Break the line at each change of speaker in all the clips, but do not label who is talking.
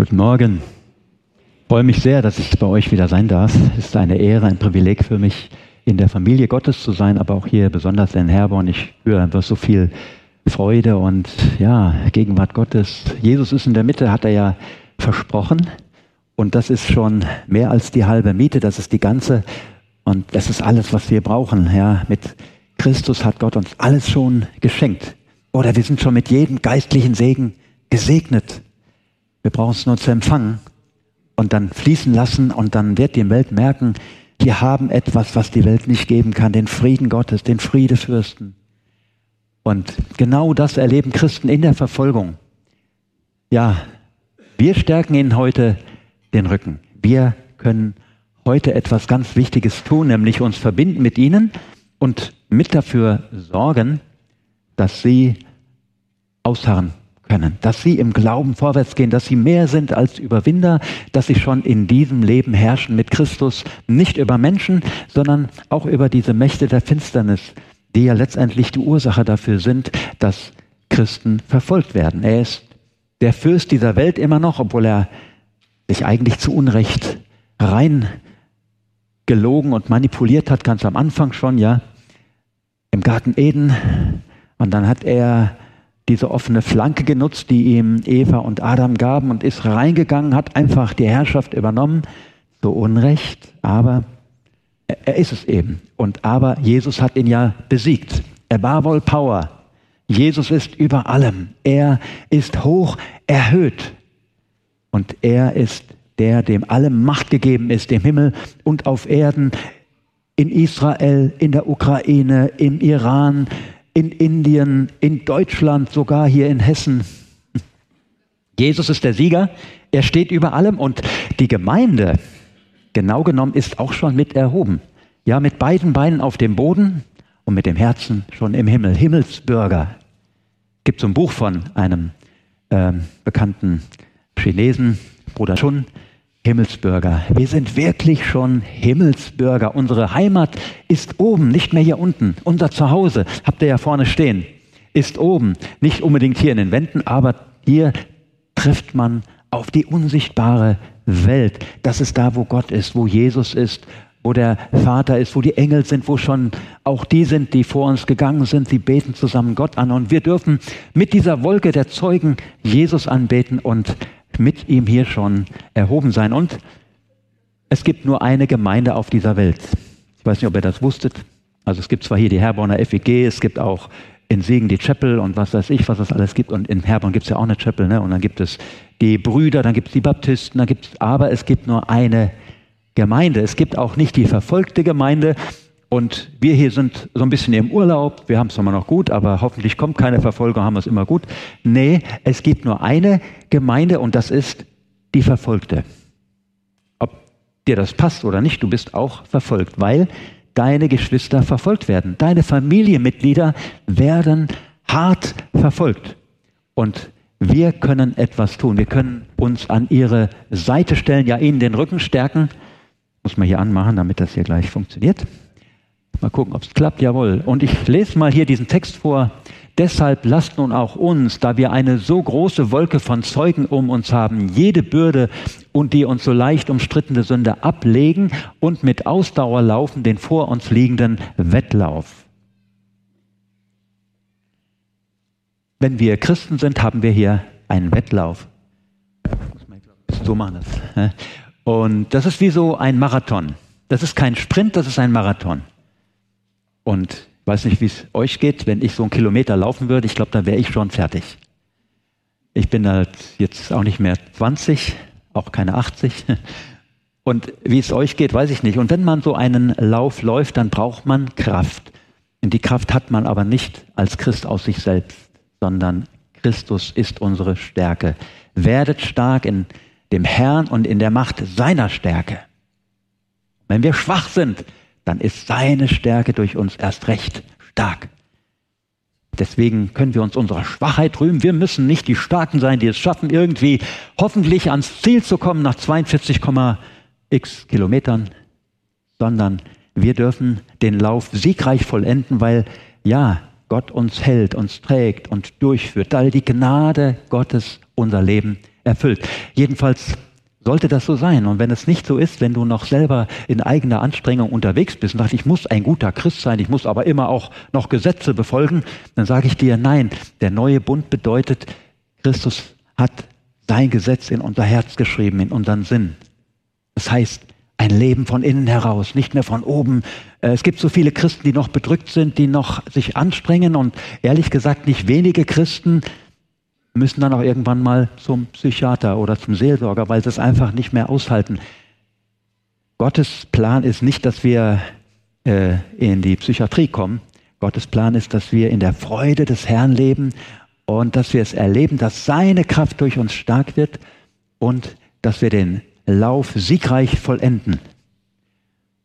Guten Morgen. Ich freue mich sehr, dass ich bei euch wieder sein darf. Es ist eine Ehre, ein Privileg für mich, in der Familie Gottes zu sein, aber auch hier besonders in Herborn. Ich spüre einfach so viel Freude und ja, Gegenwart Gottes. Jesus ist in der Mitte, hat er ja versprochen. Und das ist schon mehr als die halbe Miete, das ist die ganze. Und das ist alles, was wir brauchen. Ja, mit Christus hat Gott uns alles schon geschenkt. Oder wir sind schon mit jedem geistlichen Segen gesegnet. Wir brauchen es nur zu empfangen und dann fließen lassen und dann wird die Welt merken, wir haben etwas, was die Welt nicht geben kann, den Frieden Gottes, den Friedefürsten. Und genau das erleben Christen in der Verfolgung. Ja, wir stärken ihnen heute den Rücken. Wir können heute etwas ganz Wichtiges tun, nämlich uns verbinden mit ihnen und mit dafür sorgen, dass sie ausharren können, dass sie im Glauben vorwärts gehen, dass sie mehr sind als Überwinder, dass sie schon in diesem Leben herrschen mit Christus, nicht über Menschen, sondern auch über diese Mächte der Finsternis, die ja letztendlich die Ursache dafür sind, dass Christen verfolgt werden. Er ist der Fürst dieser Welt immer noch, obwohl er sich eigentlich zu Unrecht rein gelogen und manipuliert hat, ganz am Anfang schon, ja, im Garten Eden. Und dann hat er diese offene Flanke genutzt, die ihm Eva und Adam gaben und ist reingegangen, hat einfach die Herrschaft übernommen. So Unrecht, aber er ist es eben. Und aber Jesus hat ihn ja besiegt. Er war wohl Power. Jesus ist über allem. Er ist hoch erhöht. Und er ist der, dem alle Macht gegeben ist, im Himmel und auf Erden, in Israel, in der Ukraine, im Iran, in Indien, in Deutschland, sogar hier in Hessen. Jesus ist der Sieger, er steht über allem und die Gemeinde, genau genommen, ist auch schon mit erhoben. Ja, mit beiden Beinen auf dem Boden und mit dem Herzen schon im Himmel. Himmelsbürger. Gibt so ein Buch von einem äh, bekannten Chinesen, Bruder Chun, Himmelsbürger. Wir sind wirklich schon Himmelsbürger. Unsere Heimat ist oben, nicht mehr hier unten. Unser Zuhause, habt ihr ja vorne stehen, ist oben. Nicht unbedingt hier in den Wänden, aber hier trifft man auf die unsichtbare Welt. Das ist da, wo Gott ist, wo Jesus ist, wo der Vater ist, wo die Engel sind, wo schon auch die sind, die vor uns gegangen sind. Sie beten zusammen Gott an. Und wir dürfen mit dieser Wolke der Zeugen Jesus anbeten und mit ihm hier schon erhoben sein. Und es gibt nur eine Gemeinde auf dieser Welt. Ich weiß nicht, ob ihr das wusstet. Also es gibt zwar hier die Herborner FEG, es gibt auch in Siegen die Chapel und was weiß ich, was es alles gibt. Und in Herborn gibt es ja auch eine Chapel. Ne? Und dann gibt es die Brüder, dann gibt es die Baptisten, dann gibt es, aber es gibt nur eine Gemeinde. Es gibt auch nicht die verfolgte Gemeinde. Und wir hier sind so ein bisschen im Urlaub. Wir haben es immer noch gut, aber hoffentlich kommt keine Verfolgung, haben wir es immer gut. Nee, es gibt nur eine Gemeinde und das ist die Verfolgte. Ob dir das passt oder nicht, du bist auch verfolgt, weil deine Geschwister verfolgt werden. Deine Familienmitglieder werden hart verfolgt. Und wir können etwas tun. Wir können uns an ihre Seite stellen, ja ihnen den Rücken stärken. Muss man hier anmachen, damit das hier gleich funktioniert. Mal gucken, ob es klappt. Jawohl. Und ich lese mal hier diesen Text vor. Deshalb lasst nun auch uns, da wir eine so große Wolke von Zeugen um uns haben, jede Bürde und die uns so leicht umstrittene Sünde ablegen und mit Ausdauer laufen den vor uns liegenden Wettlauf. Wenn wir Christen sind, haben wir hier einen Wettlauf. So machen das. Und das ist wie so ein Marathon. Das ist kein Sprint, das ist ein Marathon. Und ich weiß nicht, wie es euch geht, wenn ich so einen Kilometer laufen würde, ich glaube, dann wäre ich schon fertig. Ich bin halt jetzt auch nicht mehr 20, auch keine 80. Und wie es euch geht, weiß ich nicht. Und wenn man so einen Lauf läuft, dann braucht man Kraft. Und die Kraft hat man aber nicht als Christ aus sich selbst, sondern Christus ist unsere Stärke. Werdet stark in dem Herrn und in der Macht seiner Stärke. Wenn wir schwach sind, dann ist seine Stärke durch uns erst recht stark. Deswegen können wir uns unserer Schwachheit rühmen. Wir müssen nicht die Starken sein, die es schaffen, irgendwie hoffentlich ans Ziel zu kommen nach 42,x Kilometern, sondern wir dürfen den Lauf siegreich vollenden, weil ja, Gott uns hält, uns trägt und durchführt, weil die Gnade Gottes unser Leben erfüllt. Jedenfalls sollte das so sein. Und wenn es nicht so ist, wenn du noch selber in eigener Anstrengung unterwegs bist und sagst, ich muss ein guter Christ sein, ich muss aber immer auch noch Gesetze befolgen, dann sage ich dir, nein, der neue Bund bedeutet, Christus hat sein Gesetz in unser Herz geschrieben, in unseren Sinn. Das heißt, ein Leben von innen heraus, nicht mehr von oben. Äh, es gibt so viele Christen, die noch bedrückt sind, die noch sich anstrengen und ehrlich gesagt nicht wenige Christen müssen dann auch irgendwann mal zum Psychiater oder zum Seelsorger, weil sie es einfach nicht mehr aushalten. Gottes Plan ist nicht, dass wir äh, in die Psychiatrie kommen. Gottes Plan ist, dass wir in der Freude des Herrn leben und dass wir es erleben, dass seine Kraft durch uns stark wird und dass wir den Lauf siegreich vollenden.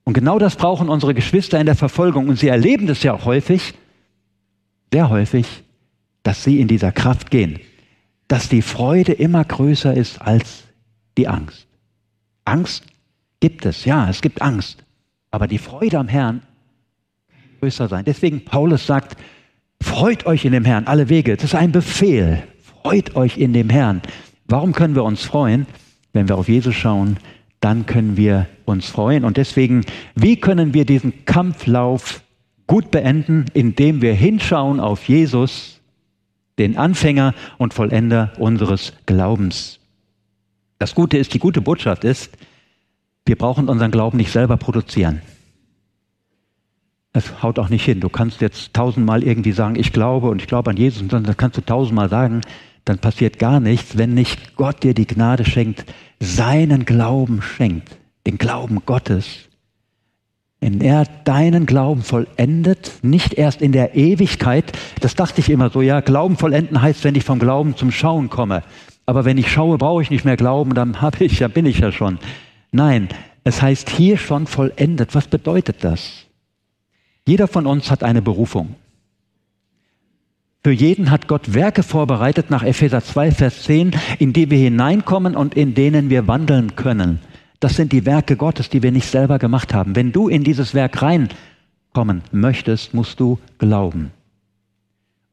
Und genau das brauchen unsere Geschwister in der Verfolgung. Und sie erleben das ja auch häufig, sehr häufig, dass sie in dieser Kraft gehen dass die Freude immer größer ist als die Angst. Angst gibt es, ja, es gibt Angst. Aber die Freude am Herrn größer sein. Deswegen Paulus sagt, freut euch in dem Herrn alle Wege. Das ist ein Befehl. Freut euch in dem Herrn. Warum können wir uns freuen? Wenn wir auf Jesus schauen, dann können wir uns freuen. Und deswegen, wie können wir diesen Kampflauf gut beenden, indem wir hinschauen auf Jesus, den Anfänger und Vollender unseres Glaubens. Das Gute ist, die gute Botschaft ist, wir brauchen unseren Glauben nicht selber produzieren. Das haut auch nicht hin. Du kannst jetzt tausendmal irgendwie sagen, ich glaube und ich glaube an Jesus, und das kannst du tausendmal sagen, dann passiert gar nichts, wenn nicht Gott dir die Gnade schenkt, seinen Glauben schenkt, den Glauben Gottes wenn er deinen Glauben vollendet, nicht erst in der Ewigkeit. Das dachte ich immer so, ja, Glauben vollenden heißt, wenn ich vom Glauben zum Schauen komme. Aber wenn ich schaue, brauche ich nicht mehr Glauben, dann habe ich ja, bin ich ja schon. Nein, es heißt hier schon vollendet. Was bedeutet das? Jeder von uns hat eine Berufung. Für jeden hat Gott Werke vorbereitet nach Epheser 2, Vers 10, in die wir hineinkommen und in denen wir wandeln können. Das sind die Werke Gottes, die wir nicht selber gemacht haben. Wenn du in dieses Werk reinkommen möchtest, musst du glauben.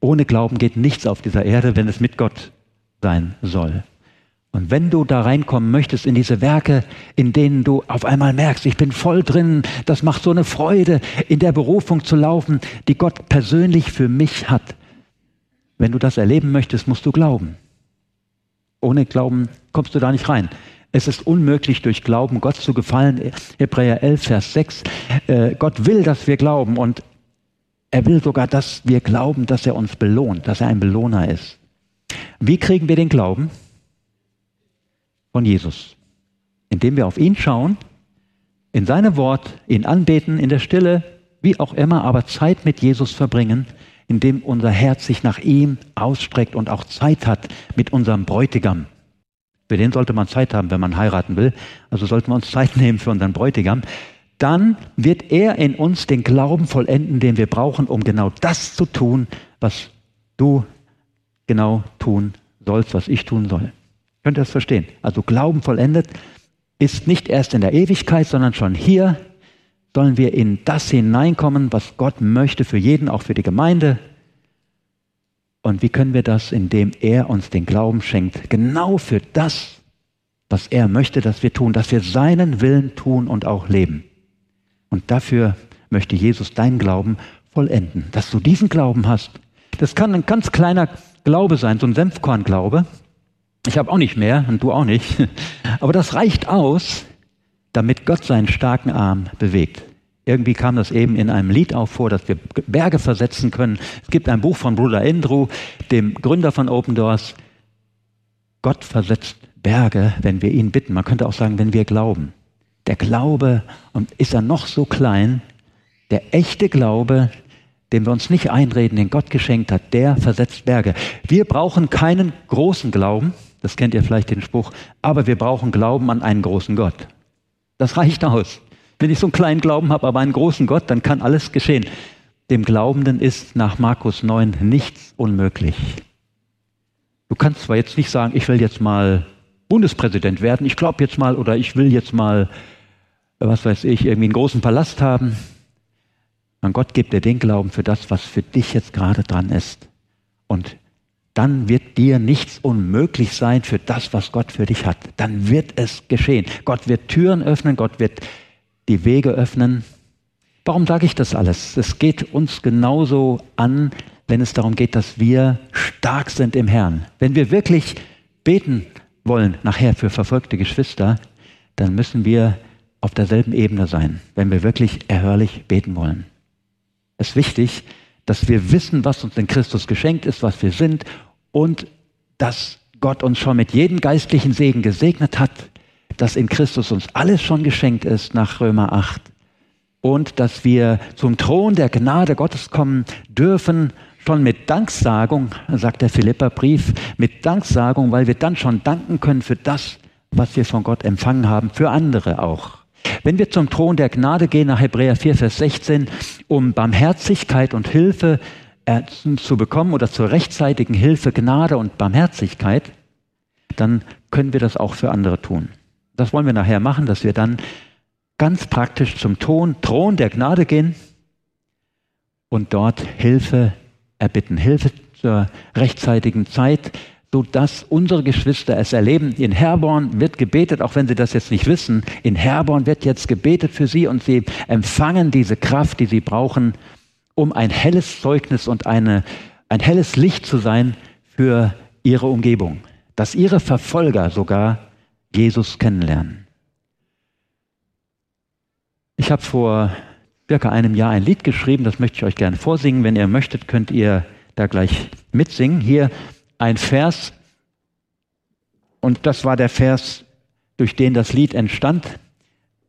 Ohne Glauben geht nichts auf dieser Erde, wenn es mit Gott sein soll. Und wenn du da reinkommen möchtest in diese Werke, in denen du auf einmal merkst, ich bin voll drin, das macht so eine Freude, in der Berufung zu laufen, die Gott persönlich für mich hat. Wenn du das erleben möchtest, musst du glauben. Ohne Glauben kommst du da nicht rein. Es ist unmöglich, durch Glauben Gott zu gefallen. Hebräer 11, Vers 6. Äh, Gott will, dass wir glauben und er will sogar, dass wir glauben, dass er uns belohnt, dass er ein Belohner ist. Wie kriegen wir den Glauben? Von Jesus. Indem wir auf ihn schauen, in seine Wort, ihn anbeten, in der Stille, wie auch immer, aber Zeit mit Jesus verbringen, indem unser Herz sich nach ihm ausstreckt und auch Zeit hat mit unserem Bräutigam. Für den sollte man Zeit haben, wenn man heiraten will. Also sollten wir uns Zeit nehmen für unseren Bräutigam. Dann wird er in uns den Glauben vollenden, den wir brauchen, um genau das zu tun, was du genau tun sollst, was ich tun soll. Könnt ihr das verstehen? Also Glauben vollendet ist nicht erst in der Ewigkeit, sondern schon hier sollen wir in das hineinkommen, was Gott möchte für jeden, auch für die Gemeinde, und wie können wir das, indem er uns den Glauben schenkt, genau für das, was er möchte, dass wir tun, dass wir seinen Willen tun und auch leben. Und dafür möchte Jesus deinen Glauben vollenden, dass du diesen Glauben hast. Das kann ein ganz kleiner Glaube sein, so ein Senfkornglaube. Ich habe auch nicht mehr und du auch nicht. Aber das reicht aus, damit Gott seinen starken Arm bewegt. Irgendwie kam das eben in einem Lied auch vor, dass wir Berge versetzen können. Es gibt ein Buch von Bruder Andrew, dem Gründer von Open Doors. Gott versetzt Berge, wenn wir ihn bitten. Man könnte auch sagen, wenn wir glauben. Der Glaube, und ist er noch so klein, der echte Glaube, den wir uns nicht einreden, den Gott geschenkt hat, der versetzt Berge. Wir brauchen keinen großen Glauben, das kennt ihr vielleicht den Spruch, aber wir brauchen Glauben an einen großen Gott. Das reicht aus. Wenn ich so einen kleinen Glauben habe, aber einen großen Gott, dann kann alles geschehen. Dem Glaubenden ist nach Markus 9 nichts unmöglich. Du kannst zwar jetzt nicht sagen, ich will jetzt mal Bundespräsident werden, ich glaube jetzt mal, oder ich will jetzt mal, was weiß ich, irgendwie einen großen Palast haben. Und Gott gibt dir den Glauben für das, was für dich jetzt gerade dran ist. Und dann wird dir nichts unmöglich sein für das, was Gott für dich hat. Dann wird es geschehen. Gott wird Türen öffnen, Gott wird die Wege öffnen. Warum sage ich das alles? Es geht uns genauso an, wenn es darum geht, dass wir stark sind im Herrn. Wenn wir wirklich beten wollen, nachher für verfolgte Geschwister, dann müssen wir auf derselben Ebene sein, wenn wir wirklich erhörlich beten wollen. Es ist wichtig, dass wir wissen, was uns in Christus geschenkt ist, was wir sind und dass Gott uns schon mit jedem geistlichen Segen gesegnet hat, dass in Christus uns alles schon geschenkt ist nach Römer 8 und dass wir zum Thron der Gnade Gottes kommen dürfen, schon mit Danksagung, sagt der Philipperbrief, mit Danksagung, weil wir dann schon danken können für das, was wir von Gott empfangen haben, für andere auch. Wenn wir zum Thron der Gnade gehen, nach Hebräer 4, Vers 16, um Barmherzigkeit und Hilfe äh, zu bekommen oder zur rechtzeitigen Hilfe, Gnade und Barmherzigkeit, dann können wir das auch für andere tun. Das wollen wir nachher machen, dass wir dann ganz praktisch zum Thron, Thron der Gnade gehen und dort Hilfe erbitten. Hilfe zur rechtzeitigen Zeit, sodass unsere Geschwister es erleben. In Herborn wird gebetet, auch wenn sie das jetzt nicht wissen. In Herborn wird jetzt gebetet für sie und sie empfangen diese Kraft, die sie brauchen, um ein helles Zeugnis und eine, ein helles Licht zu sein für ihre Umgebung. Dass ihre Verfolger sogar Jesus kennenlernen. Ich habe vor circa einem Jahr ein Lied geschrieben, das möchte ich euch gerne vorsingen. Wenn ihr möchtet, könnt ihr da gleich mitsingen. Hier ein Vers, und das war der Vers, durch den das Lied entstand.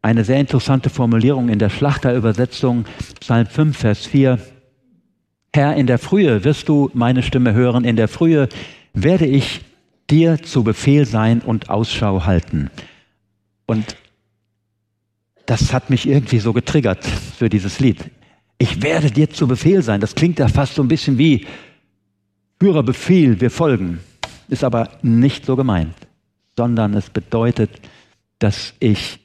Eine sehr interessante Formulierung in der Schlachterübersetzung, Psalm 5, Vers 4. Herr, in der Frühe wirst du meine Stimme hören, in der Frühe werde ich dir zu Befehl sein und Ausschau halten. Und das hat mich irgendwie so getriggert für dieses Lied. Ich werde dir zu Befehl sein. Das klingt ja fast so ein bisschen wie Führerbefehl, wir folgen. Ist aber nicht so gemeint, sondern es bedeutet, dass ich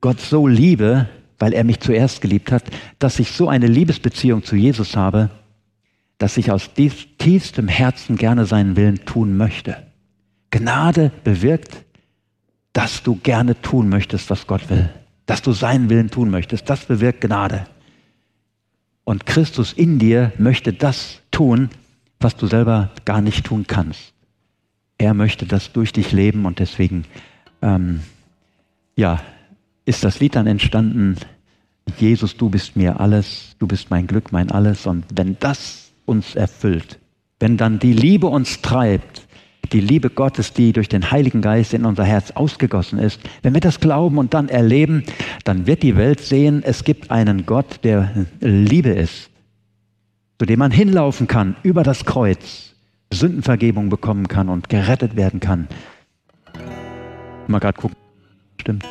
Gott so liebe, weil er mich zuerst geliebt hat, dass ich so eine Liebesbeziehung zu Jesus habe, dass ich aus tiefstem Herzen gerne seinen Willen tun möchte. Gnade bewirkt, dass du gerne tun möchtest, was Gott will dass du seinen Willen tun möchtest. Das bewirkt Gnade. Und Christus in dir möchte das tun, was du selber gar nicht tun kannst. Er möchte das durch dich leben und deswegen, ähm, ja, ist das Lied dann entstanden. Jesus, du bist mir alles, du bist mein Glück, mein alles. Und wenn das uns erfüllt, wenn dann die Liebe uns treibt, die Liebe Gottes, die durch den Heiligen Geist in unser Herz ausgegossen ist, wenn wir das glauben und dann erleben, dann wird die Welt sehen, es gibt einen Gott, der Liebe ist, zu dem man hinlaufen kann über das Kreuz, Sündenvergebung bekommen kann und gerettet werden kann. Mal gerade gucken. Stimmt.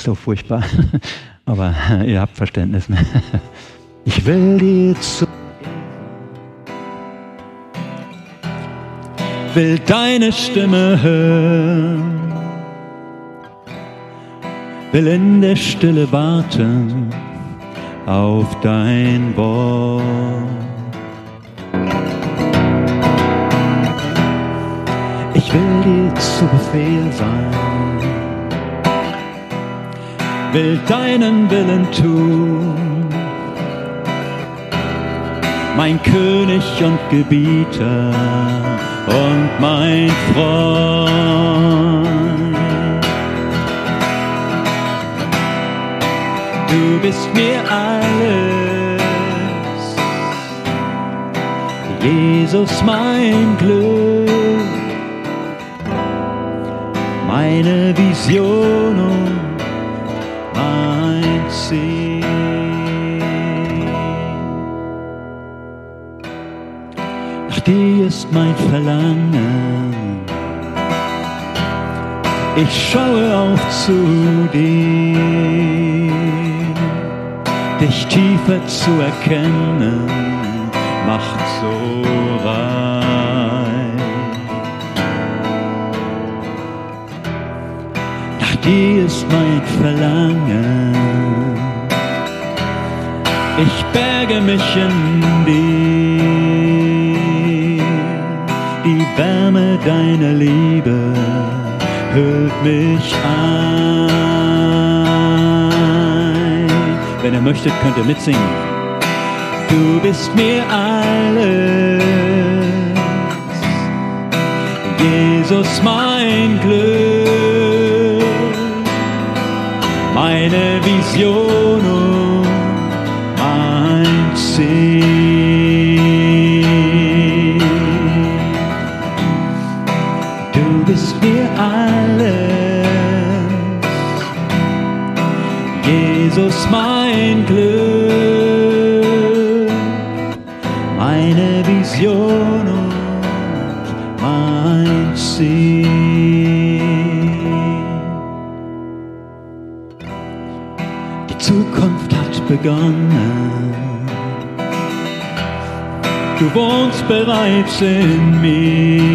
Ist so furchtbar. Aber ihr habt Verständnis. Ich will dir zu. Will deine Stimme hören. Will in der Stille warten auf dein Wort. Ich will dir zu Befehl sein will deinen Willen tun. Mein König und Gebieter und mein Freund. Du bist mir alles, Jesus mein Glück, meine Vision und mein Verlangen. Ich schaue auf zu dir, dich tiefer zu erkennen, macht so rein. Nach dir ist mein Verlangen. Ich berge mich in dir, Wärme deiner Liebe hüllt mich ein. Wenn ihr möchtet, könnt ihr mitsingen. Du bist mir alles, Jesus mein Glück, meine Vision bereits in mir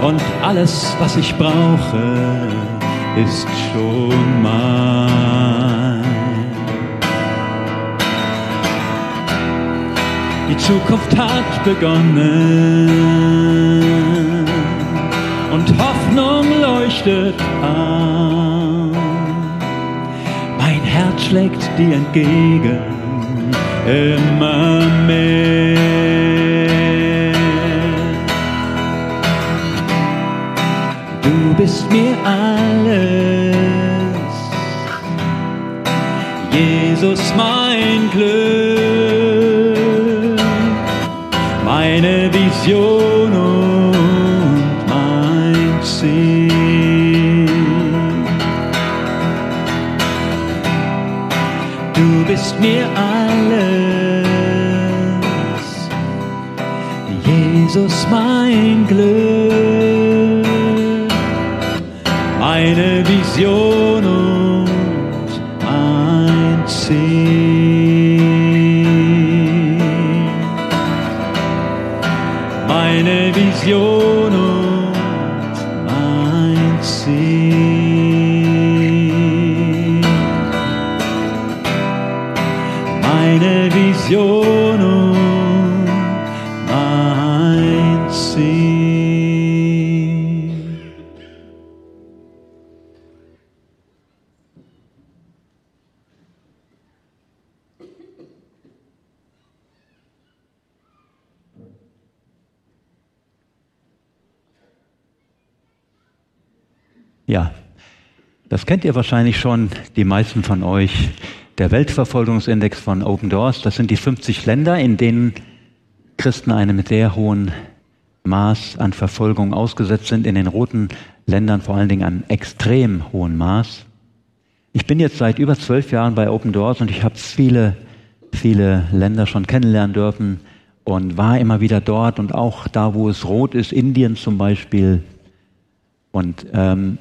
und alles, was ich brauche, ist schon mein. Die Zukunft hat begonnen und Hoffnung leuchtet an. Mein Herz schlägt dir entgegen immer mehr. Du bist mir alles, Jesus mein Glück, meine Vision mein Glück, meine Vision das kennt ihr wahrscheinlich schon, die meisten von euch. Der Weltverfolgungsindex von Open Doors, das sind die 50 Länder, in denen Christen einem sehr hohen Maß an Verfolgung ausgesetzt sind, in den roten Ländern vor allen Dingen an extrem hohem Maß. Ich bin jetzt seit über zwölf Jahren bei Open Doors und ich habe viele, viele Länder schon kennenlernen dürfen und war immer wieder dort und auch da, wo es rot ist, Indien zum Beispiel. Und ähm,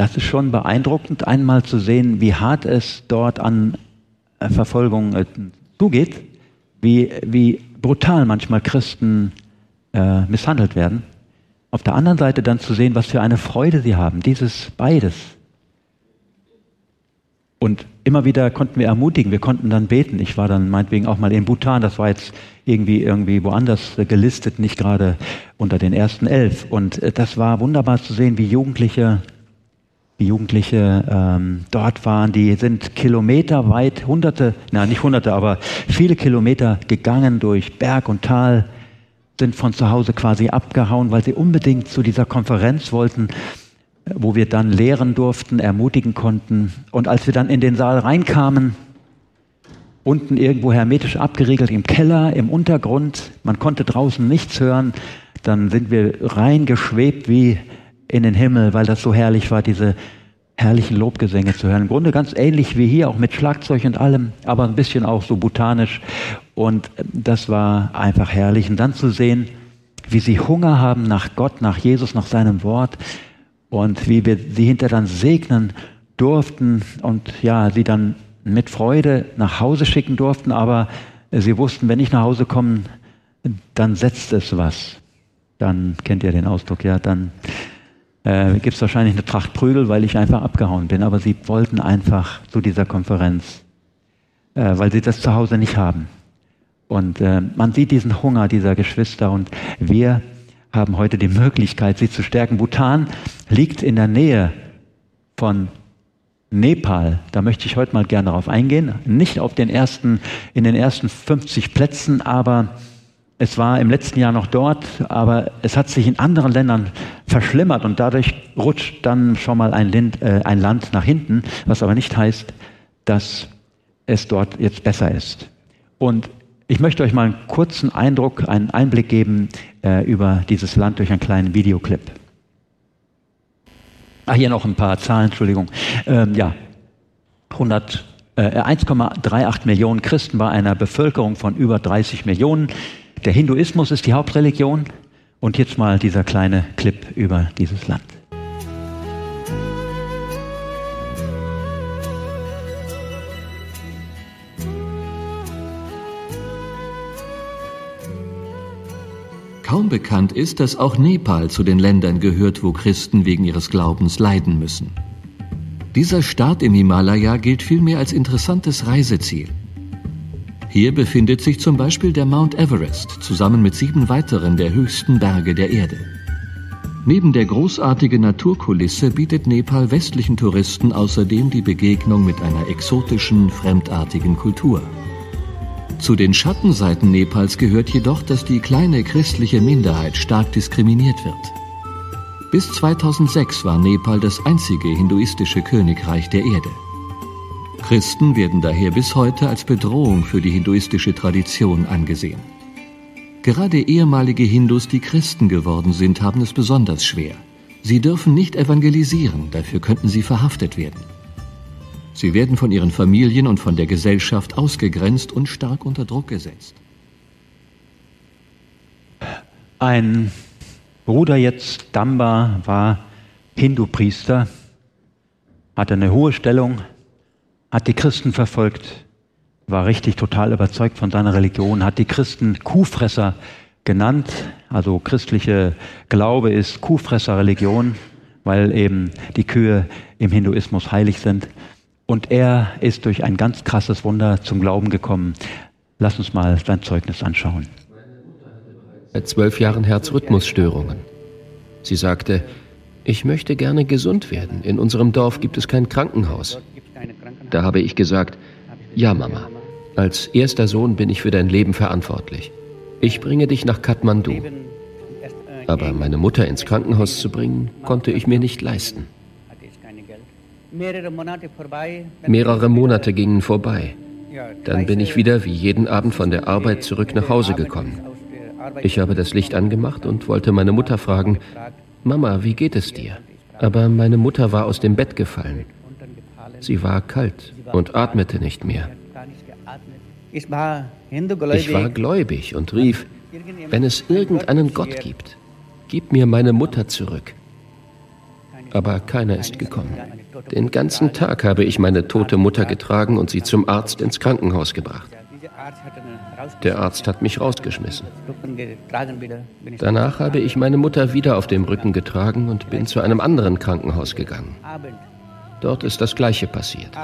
das ist schon beeindruckend, einmal zu sehen, wie hart es dort an äh, Verfolgung äh, zugeht, wie, wie brutal manchmal Christen äh, misshandelt werden. Auf der anderen Seite dann zu sehen, was für eine Freude sie haben, dieses beides. Und immer wieder konnten wir ermutigen, wir konnten dann beten. Ich war dann meinetwegen auch mal in Bhutan, das war jetzt irgendwie, irgendwie woanders gelistet, nicht gerade unter den ersten elf. Und äh, das war wunderbar zu sehen, wie Jugendliche Jugendliche ähm, dort waren, die sind kilometerweit, hunderte, na nicht hunderte, aber viele Kilometer gegangen durch Berg und Tal, sind von zu Hause quasi abgehauen, weil sie unbedingt zu dieser Konferenz wollten, wo wir dann lehren durften, ermutigen konnten. Und als wir dann in den Saal reinkamen, unten irgendwo hermetisch abgeriegelt im Keller, im Untergrund, man konnte draußen nichts hören, dann sind wir reingeschwebt wie in den Himmel, weil das so herrlich war, diese herrlichen Lobgesänge zu hören. Im Grunde ganz ähnlich wie hier, auch mit Schlagzeug und allem, aber ein bisschen auch so botanisch. Und das war einfach herrlich. Und dann zu sehen, wie sie Hunger haben nach Gott, nach Jesus, nach seinem Wort und wie wir sie hinterher dann segnen durften und ja, sie dann mit Freude nach Hause schicken durften, aber sie wussten, wenn ich nach Hause komme, dann setzt es was. Dann kennt ihr den Ausdruck, ja, dann äh, gibt es wahrscheinlich eine Tracht Prügel, weil ich einfach abgehauen bin. Aber sie wollten einfach zu dieser Konferenz, äh, weil sie das zu Hause nicht haben. Und äh, man sieht diesen Hunger dieser Geschwister und wir haben heute die Möglichkeit, sie zu stärken. Bhutan liegt in der Nähe von Nepal. Da möchte ich heute mal gerne darauf eingehen. Nicht auf den ersten, in den ersten 50 Plätzen, aber es war im letzten Jahr noch dort, aber es hat sich in anderen Ländern verschlimmert und dadurch rutscht dann schon mal ein, Lind, äh, ein Land nach hinten, was aber nicht heißt, dass es dort jetzt besser ist. Und ich möchte euch mal einen kurzen Eindruck, einen Einblick geben äh, über dieses Land durch einen kleinen Videoclip. Ah, hier noch ein paar Zahlen, Entschuldigung. Ähm, ja, 100, äh, 1,38 Millionen Christen bei einer Bevölkerung von über 30 Millionen. Der Hinduismus ist die Hauptreligion und jetzt mal dieser kleine Clip über dieses Land.
Kaum bekannt ist, dass auch Nepal zu den Ländern gehört, wo Christen wegen ihres Glaubens leiden müssen. Dieser Staat im Himalaya gilt vielmehr als interessantes Reiseziel. Hier befindet sich zum Beispiel der Mount Everest zusammen mit sieben weiteren der höchsten Berge der Erde. Neben der großartigen Naturkulisse bietet Nepal westlichen Touristen außerdem die Begegnung mit einer exotischen, fremdartigen Kultur. Zu den Schattenseiten Nepals gehört jedoch, dass die kleine christliche Minderheit stark diskriminiert wird. Bis 2006 war Nepal das einzige hinduistische Königreich der Erde. Christen werden daher bis heute als Bedrohung für die hinduistische Tradition angesehen. Gerade ehemalige Hindus, die Christen geworden sind, haben es besonders schwer. Sie dürfen nicht evangelisieren, dafür könnten sie verhaftet werden. Sie werden von ihren Familien und von der Gesellschaft ausgegrenzt und stark unter Druck gesetzt.
Ein Bruder jetzt, Damba, war Hindu-Priester, hatte eine hohe Stellung, hat die Christen verfolgt, war richtig total überzeugt von seiner Religion, hat die Christen Kuhfresser genannt. Also christliche Glaube ist Kuhfresser-Religion, weil eben die Kühe im Hinduismus heilig sind. Und er ist durch ein ganz krasses Wunder zum Glauben gekommen. Lass uns mal sein Zeugnis anschauen.
Seit zwölf Jahren Herzrhythmusstörungen. Sie sagte, ich möchte gerne gesund werden. In unserem Dorf gibt es kein Krankenhaus. Da habe ich gesagt, ja Mama, als erster Sohn bin ich für dein Leben verantwortlich. Ich bringe dich nach Kathmandu. Aber meine Mutter ins Krankenhaus zu bringen, konnte ich mir nicht leisten. Mehrere Monate gingen vorbei. Dann bin ich wieder wie jeden Abend von der Arbeit zurück nach Hause gekommen. Ich habe das Licht angemacht und wollte meine Mutter fragen, Mama, wie geht es dir? Aber meine Mutter war aus dem Bett gefallen. Sie war kalt und atmete nicht mehr. Ich war gläubig und rief, wenn es irgendeinen Gott gibt, gib mir meine Mutter zurück. Aber keiner ist gekommen. Den ganzen Tag habe ich meine tote Mutter getragen und sie zum Arzt ins Krankenhaus gebracht. Der Arzt hat mich rausgeschmissen. Danach habe ich meine Mutter wieder auf dem Rücken getragen und bin zu einem anderen Krankenhaus gegangen. Dort ist das Gleiche passiert.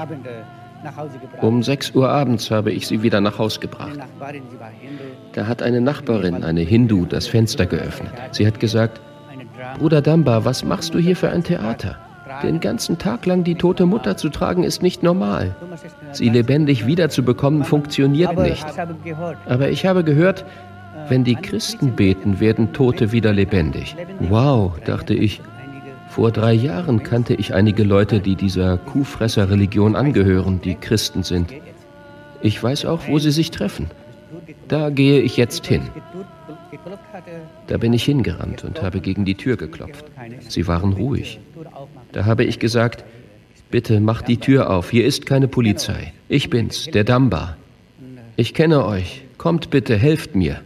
Um 6 Uhr abends habe ich sie wieder nach Haus gebracht. Da hat eine Nachbarin, eine Hindu, das Fenster geöffnet. Sie hat gesagt, Bruder Damba, was machst du hier für ein Theater? Den ganzen Tag lang die tote Mutter zu tragen, ist nicht normal. Sie lebendig wiederzubekommen, funktioniert nicht. Aber ich habe gehört, wenn die Christen beten, werden Tote wieder lebendig. Wow, dachte ich, vor drei Jahren kannte ich einige Leute, die dieser Kuhfresser-Religion angehören, die Christen sind. Ich weiß auch, wo sie sich treffen. Da gehe ich jetzt hin. Da bin ich hingerannt und habe gegen die Tür geklopft. Sie waren ruhig. Da habe ich gesagt, Bitte mach die Tür auf, hier ist keine Polizei. Ich bin's, der Damba. Ich kenne euch. Kommt bitte, helft mir.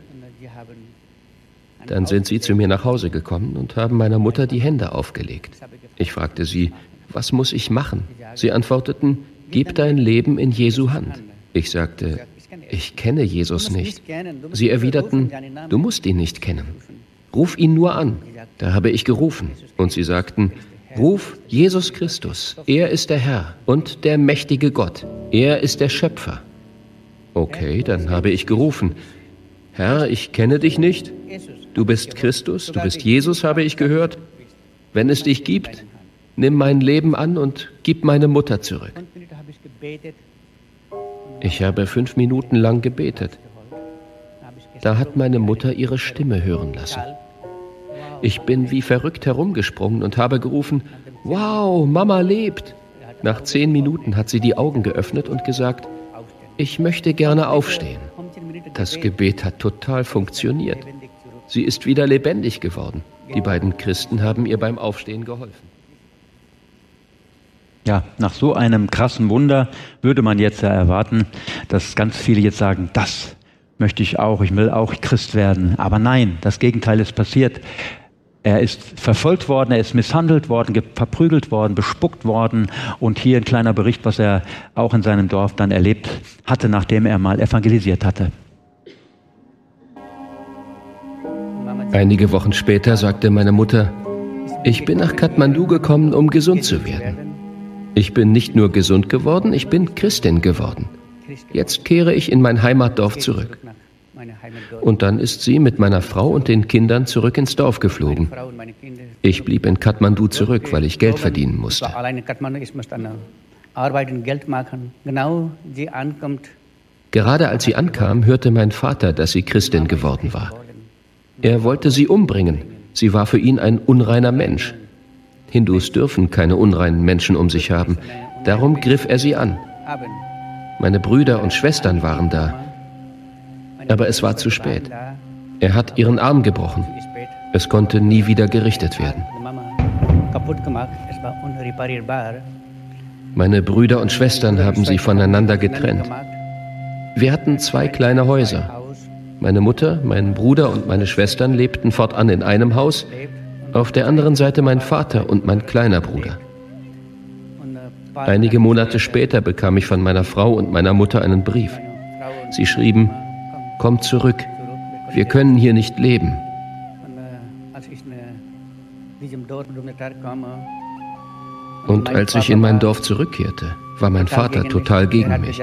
Dann sind sie zu mir nach Hause gekommen und haben meiner Mutter die Hände aufgelegt. Ich fragte sie, was muss ich machen? Sie antworteten, gib dein Leben in Jesu Hand. Ich sagte, ich kenne Jesus nicht. Sie erwiderten, du musst ihn nicht kennen. Ruf ihn nur an. Da habe ich gerufen. Und sie sagten, ruf Jesus Christus. Er ist der Herr und der mächtige Gott. Er ist der Schöpfer. Okay, dann habe ich gerufen. Herr, ich kenne dich nicht. Du bist Christus, du bist Jesus, habe ich gehört. Wenn es dich gibt, nimm mein Leben an und gib meine Mutter zurück. Ich habe fünf Minuten lang gebetet. Da hat meine Mutter ihre Stimme hören lassen. Ich bin wie verrückt herumgesprungen und habe gerufen, Wow, Mama lebt. Nach zehn Minuten hat sie die Augen geöffnet und gesagt, ich möchte gerne aufstehen. Das Gebet hat total funktioniert. Sie ist wieder lebendig geworden. Die beiden Christen haben ihr beim Aufstehen geholfen.
Ja, nach so einem krassen Wunder würde man jetzt ja erwarten, dass ganz viele jetzt sagen, das möchte ich auch, ich will auch Christ werden. Aber nein, das Gegenteil ist passiert. Er ist verfolgt worden, er ist misshandelt worden, verprügelt worden, bespuckt worden. Und hier ein kleiner Bericht, was er auch in seinem Dorf dann erlebt hatte, nachdem er mal evangelisiert hatte.
Einige Wochen später sagte meine Mutter, ich bin nach Kathmandu gekommen, um gesund zu werden. Ich bin nicht nur gesund geworden, ich bin Christin geworden. Jetzt kehre ich in mein Heimatdorf zurück. Und dann ist sie mit meiner Frau und den Kindern zurück ins Dorf geflogen. Ich blieb in Kathmandu zurück, weil ich Geld verdienen musste. Gerade als sie ankam, hörte mein Vater, dass sie Christin geworden war. Er wollte sie umbringen. Sie war für ihn ein unreiner Mensch. Hindus dürfen keine unreinen Menschen um sich haben. Darum griff er sie an. Meine Brüder und Schwestern waren da. Aber es war zu spät. Er hat ihren Arm gebrochen. Es konnte nie wieder gerichtet werden. Meine Brüder und Schwestern haben sie voneinander getrennt. Wir hatten zwei kleine Häuser. Meine Mutter, mein Bruder und meine Schwestern lebten fortan in einem Haus, auf der anderen Seite mein Vater und mein kleiner Bruder. Einige Monate später bekam ich von meiner Frau und meiner Mutter einen Brief. Sie schrieben, komm zurück, wir können hier nicht leben. Und als ich in mein Dorf zurückkehrte, war mein Vater total gegen mich.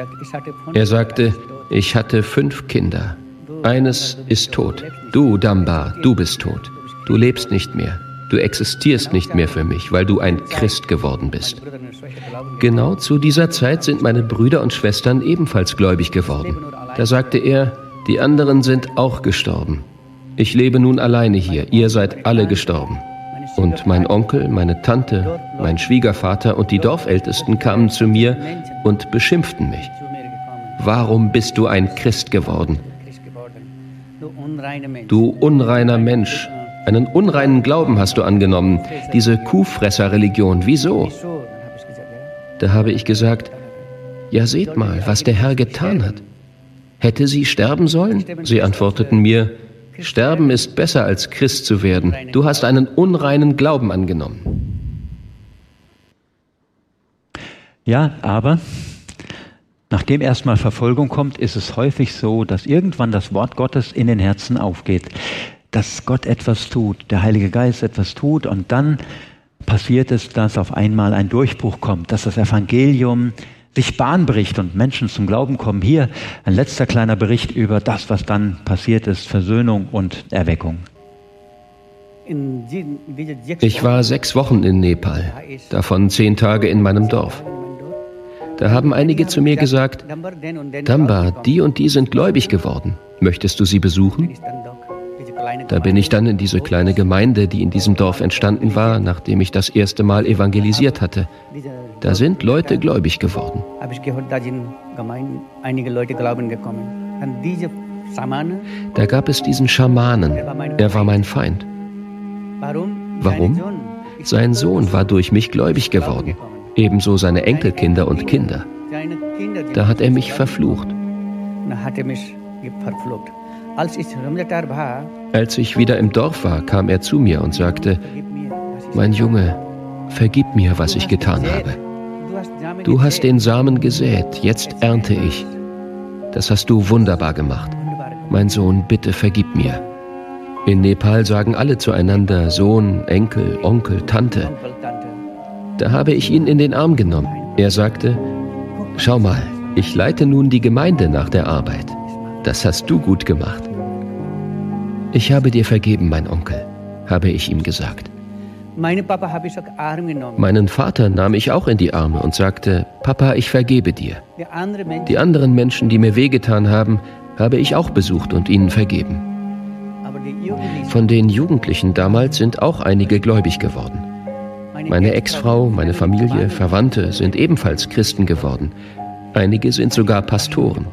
Er sagte, ich hatte fünf Kinder. Eines ist tot. Du, Damba, du bist tot. Du lebst nicht mehr. Du existierst nicht mehr für mich, weil du ein Christ geworden bist. Genau zu dieser Zeit sind meine Brüder und Schwestern ebenfalls gläubig geworden. Da sagte er, die anderen sind auch gestorben. Ich lebe nun alleine hier, ihr seid alle gestorben. Und mein Onkel, meine Tante, mein Schwiegervater und die Dorfältesten kamen zu mir und beschimpften mich. Warum bist du ein Christ geworden? Du unreiner Mensch, einen unreinen Glauben hast du angenommen, diese Kuhfresserreligion. Wieso? Da habe ich gesagt, ja seht mal, was der Herr getan hat. Hätte sie sterben sollen? Sie antworteten mir, Sterben ist besser als Christ zu werden. Du hast einen unreinen Glauben angenommen.
Ja, aber nachdem erstmal Verfolgung kommt, ist es häufig so, dass irgendwann das Wort Gottes in den Herzen aufgeht, dass Gott etwas tut, der Heilige Geist etwas tut und dann passiert es, dass auf einmal ein Durchbruch kommt, dass das Evangelium sich Bahn bricht und Menschen zum Glauben kommen. Hier ein letzter kleiner Bericht über das, was dann passiert ist, Versöhnung und Erweckung.
Ich war sechs Wochen in Nepal, davon zehn Tage in meinem Dorf. Da haben einige zu mir gesagt, Damba, die und die sind gläubig geworden. Möchtest du sie besuchen? Da bin ich dann in diese kleine Gemeinde, die in diesem Dorf entstanden war, nachdem ich das erste Mal evangelisiert hatte. Da sind Leute gläubig geworden. Einige Leute glauben gekommen. Da gab es diesen Schamanen. Er war mein Feind. Warum? Sein Sohn war durch mich gläubig geworden. Ebenso seine Enkelkinder und Kinder. Da hat er mich verflucht. Als ich wieder im Dorf war, kam er zu mir und sagte, mein Junge, vergib mir, was ich getan habe. Du hast den Samen gesät, jetzt ernte ich. Das hast du wunderbar gemacht. Mein Sohn, bitte vergib mir. In Nepal sagen alle zueinander Sohn, Enkel, Onkel, Tante. Da habe ich ihn in den Arm genommen. Er sagte, schau mal, ich leite nun die Gemeinde nach der Arbeit. Das hast du gut gemacht. Ich habe dir vergeben, mein Onkel, habe ich ihm gesagt. Meinen Vater nahm ich auch in die Arme und sagte, Papa, ich vergebe dir. Die anderen Menschen, die mir wehgetan haben, habe ich auch besucht und ihnen vergeben. Von den Jugendlichen damals sind auch einige gläubig geworden. Meine Ex-Frau, meine Familie, Verwandte sind ebenfalls Christen geworden. Einige sind sogar Pastoren.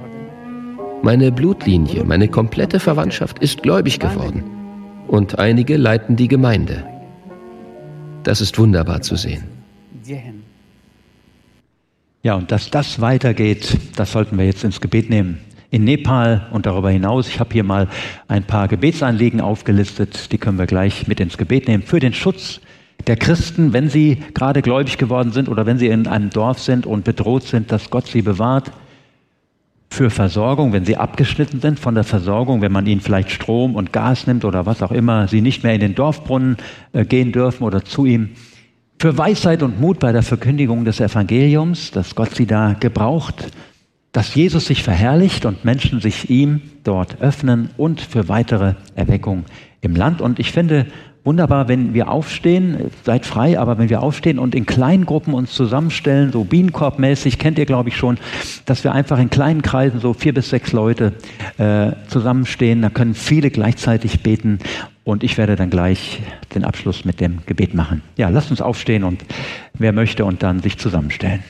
Meine Blutlinie, meine komplette Verwandtschaft ist gläubig geworden. Und einige leiten die Gemeinde. Das ist wunderbar zu sehen.
Ja, und dass das weitergeht, das sollten wir jetzt ins Gebet nehmen in Nepal und darüber hinaus. Ich habe hier mal ein paar Gebetsanliegen aufgelistet, die können wir gleich mit ins Gebet nehmen. Für den Schutz der Christen, wenn sie gerade gläubig geworden sind oder wenn sie in einem Dorf sind und bedroht sind, dass Gott sie bewahrt. Für Versorgung, wenn sie abgeschnitten sind von der Versorgung, wenn man ihnen vielleicht Strom und Gas nimmt oder was auch immer, sie nicht mehr in den Dorfbrunnen äh, gehen dürfen oder zu ihm. Für Weisheit und Mut bei der Verkündigung des Evangeliums, dass Gott sie da gebraucht dass Jesus sich verherrlicht und Menschen sich ihm dort öffnen und für weitere Erweckung im Land. Und ich finde wunderbar, wenn wir aufstehen, seid frei, aber wenn wir aufstehen und in kleinen Gruppen uns zusammenstellen, so Bienenkorbmäßig, kennt ihr glaube ich schon, dass wir einfach in kleinen Kreisen, so vier bis sechs Leute äh, zusammenstehen, da können viele gleichzeitig beten und ich werde dann gleich den Abschluss mit dem Gebet machen. Ja, lasst uns aufstehen und wer möchte und dann sich zusammenstellen.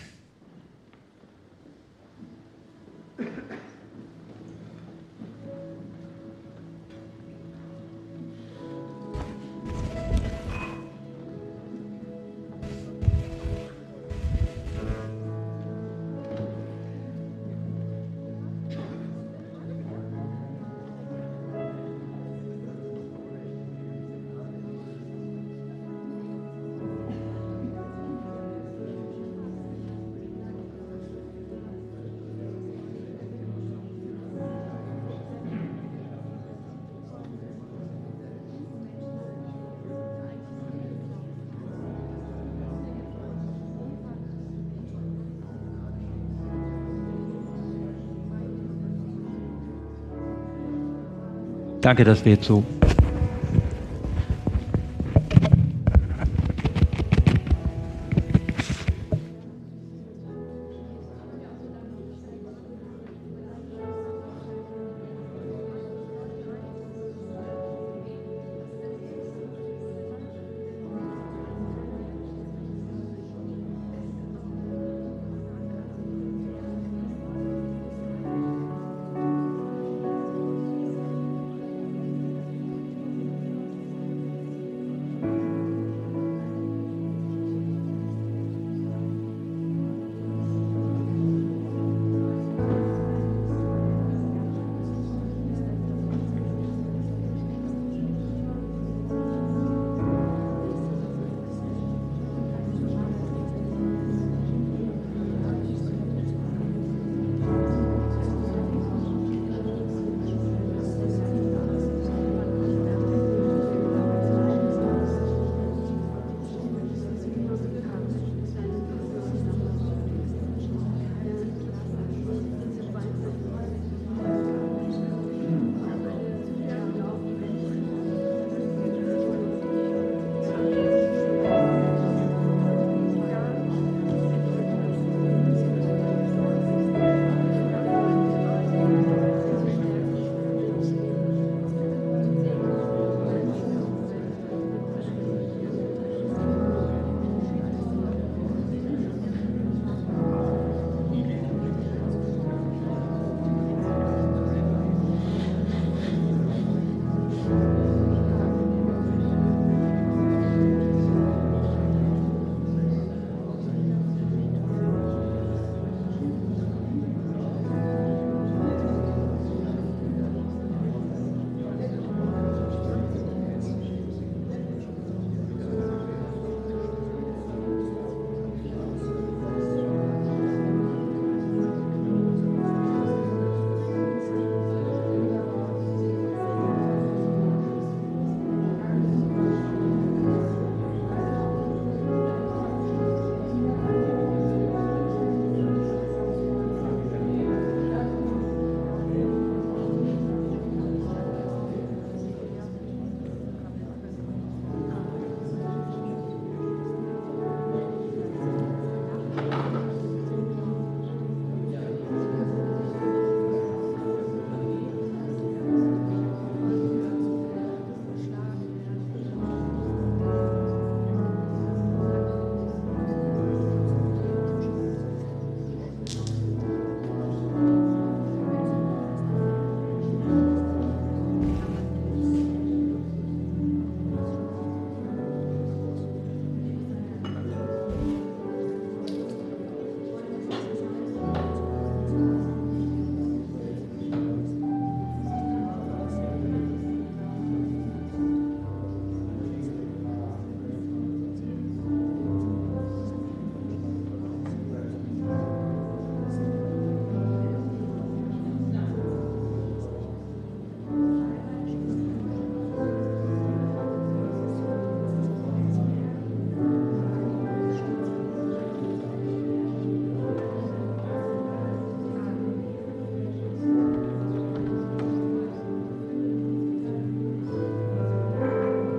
Danke, dass wir jetzt so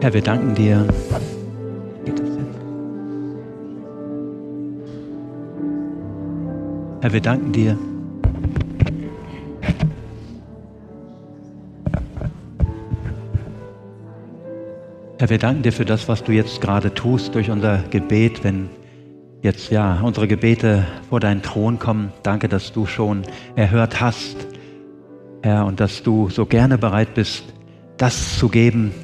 Herr, wir danken dir. Herr, wir danken dir. Herr, wir danken dir für das, was du jetzt gerade tust durch unser Gebet, wenn jetzt ja unsere Gebete vor deinen Thron kommen. Danke, dass du schon erhört hast, Herr, und dass du so gerne bereit bist, das zu geben,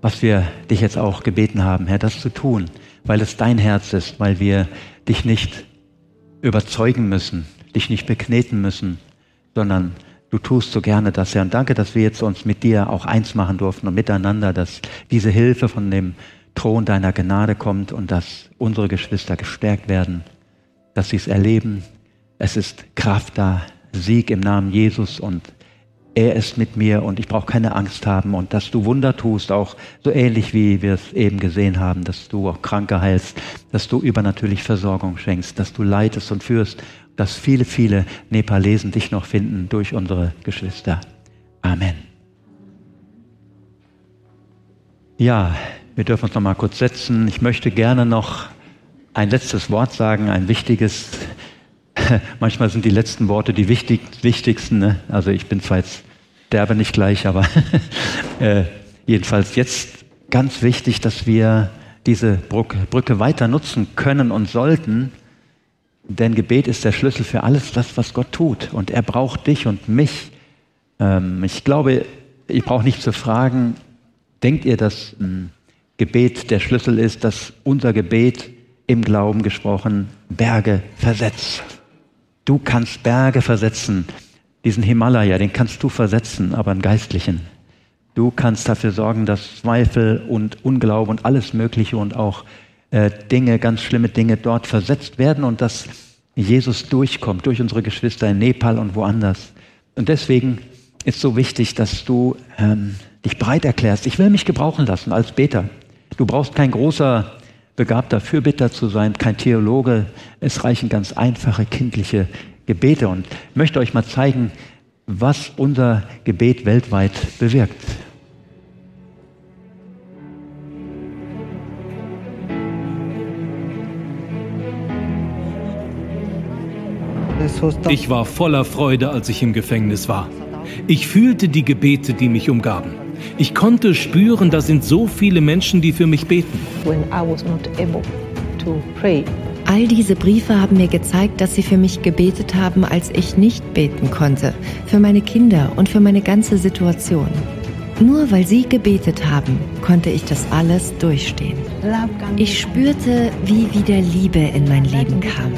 was wir dich jetzt auch gebeten haben, Herr, das zu tun, weil es dein Herz ist, weil wir dich nicht überzeugen müssen, dich nicht bekneten müssen, sondern Du tust so gerne das, Herr. Und danke, dass wir jetzt uns mit dir auch eins machen durften und miteinander, dass diese Hilfe von dem Thron deiner Gnade kommt und dass unsere Geschwister gestärkt werden, dass sie es erleben. Es ist Kraft da, Sieg im Namen Jesus und er ist mit mir und ich brauche keine Angst haben und dass du Wunder tust, auch so ähnlich wie wir es eben gesehen haben, dass du auch Kranke heilst, dass du übernatürlich Versorgung schenkst, dass du leitest und führst dass viele, viele Nepalesen dich noch finden durch unsere Geschwister. Amen. Ja, wir dürfen uns noch mal kurz setzen. Ich möchte gerne noch ein letztes Wort sagen, ein wichtiges. Manchmal sind die letzten Worte die wichtig, wichtigsten. Ne? Also ich bin zwar jetzt derbe nicht gleich, aber äh, jedenfalls jetzt ganz wichtig, dass wir diese Brücke, weiter nutzen können und sollten, denn Gebet ist der Schlüssel für alles das, was Gott tut. Und er braucht dich und mich. Ähm, ich glaube, ich brauche nicht zu fragen, denkt ihr, dass ähm, Gebet der Schlüssel ist, dass unser Gebet im Glauben gesprochen Berge versetzt? Du kannst Berge versetzen. Diesen Himalaya, den kannst du versetzen, aber einen geistlichen. Du kannst dafür sorgen, dass Zweifel und Unglaube und alles Mögliche und auch äh, Dinge, ganz schlimme Dinge dort versetzt werden und dass Jesus durchkommt durch unsere Geschwister in Nepal und woanders. Und deswegen ist so wichtig, dass du ähm, dich breit erklärst. Ich will mich gebrauchen lassen als Beter. Du brauchst kein großer, begabter Fürbitter zu sein, kein Theologe. Es reichen ganz einfache, kindliche Gebete. Und ich möchte euch mal zeigen, was unser Gebet weltweit bewirkt.
Ich war voller Freude, als ich im Gefängnis war. Ich fühlte die Gebete, die mich umgaben. Ich konnte spüren, da sind so viele Menschen, die für mich beten.
All diese Briefe haben mir gezeigt, dass sie für mich gebetet haben, als ich nicht beten konnte, für meine Kinder und für meine ganze Situation. Nur weil sie gebetet haben, konnte ich das alles durchstehen. Ich spürte, wie wieder Liebe in mein Leben kam.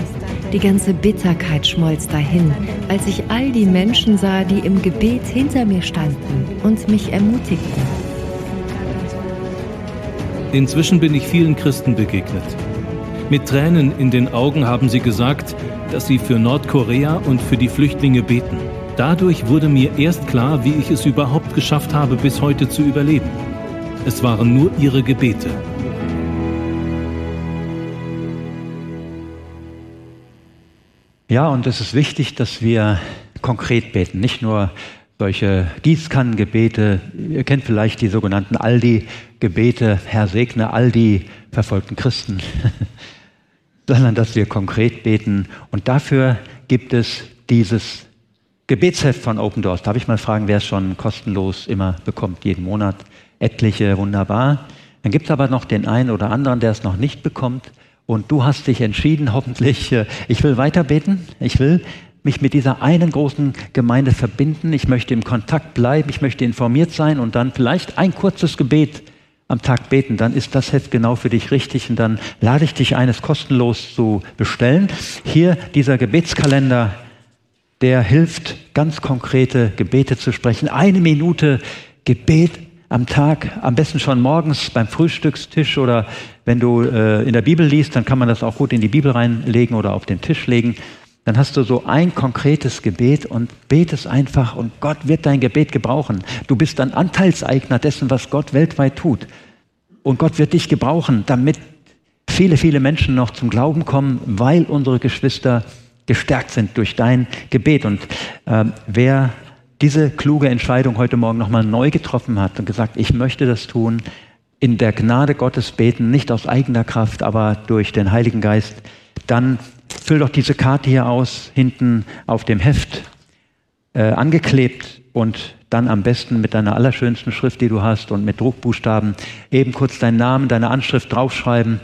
Die ganze Bitterkeit schmolz dahin, als ich all die Menschen sah, die im Gebet hinter mir standen und mich ermutigten.
Inzwischen bin ich vielen Christen begegnet. Mit Tränen in den Augen haben sie gesagt, dass sie für Nordkorea und für die Flüchtlinge beten. Dadurch wurde mir erst klar, wie ich es überhaupt geschafft habe, bis heute zu überleben. Es waren nur ihre Gebete,
Ja, und es ist wichtig, dass wir konkret beten, nicht nur solche Gießkannengebete. Ihr kennt vielleicht die sogenannten Aldi-Gebete, Herr segne all die verfolgten Christen, sondern dass wir konkret beten. Und dafür gibt es dieses Gebetsheft von Open Doors. Darf ich mal fragen, wer es schon kostenlos immer bekommt, jeden Monat? Etliche, wunderbar. Dann gibt es aber noch den einen oder anderen, der es noch nicht bekommt. Und du hast dich entschieden, hoffentlich, äh, ich will weiter beten, ich will mich mit dieser einen großen Gemeinde verbinden, ich möchte im Kontakt bleiben, ich möchte informiert sein und dann vielleicht ein kurzes Gebet am Tag beten, dann ist das Heft genau für dich richtig und dann lade ich dich ein, es kostenlos zu bestellen. Hier dieser Gebetskalender, der hilft, ganz konkrete Gebete zu sprechen. Eine Minute Gebet am Tag, am besten schon morgens beim Frühstückstisch oder wenn du äh, in der Bibel liest, dann kann man das auch gut in die Bibel reinlegen oder auf den Tisch legen. Dann hast du so ein konkretes Gebet und betest einfach und Gott wird dein Gebet gebrauchen. Du bist dann Anteilseigner dessen, was Gott weltweit tut. Und Gott wird dich gebrauchen, damit viele, viele Menschen noch zum Glauben kommen, weil unsere Geschwister gestärkt sind durch dein Gebet. Und äh, wer diese kluge Entscheidung heute Morgen nochmal neu getroffen hat und gesagt, ich möchte das tun, in der Gnade Gottes beten, nicht aus eigener Kraft, aber durch den Heiligen Geist, dann füll doch diese Karte hier aus, hinten auf dem Heft äh, angeklebt und dann am besten mit deiner allerschönsten Schrift, die du hast und mit Druckbuchstaben eben kurz deinen Namen, deine Anschrift draufschreiben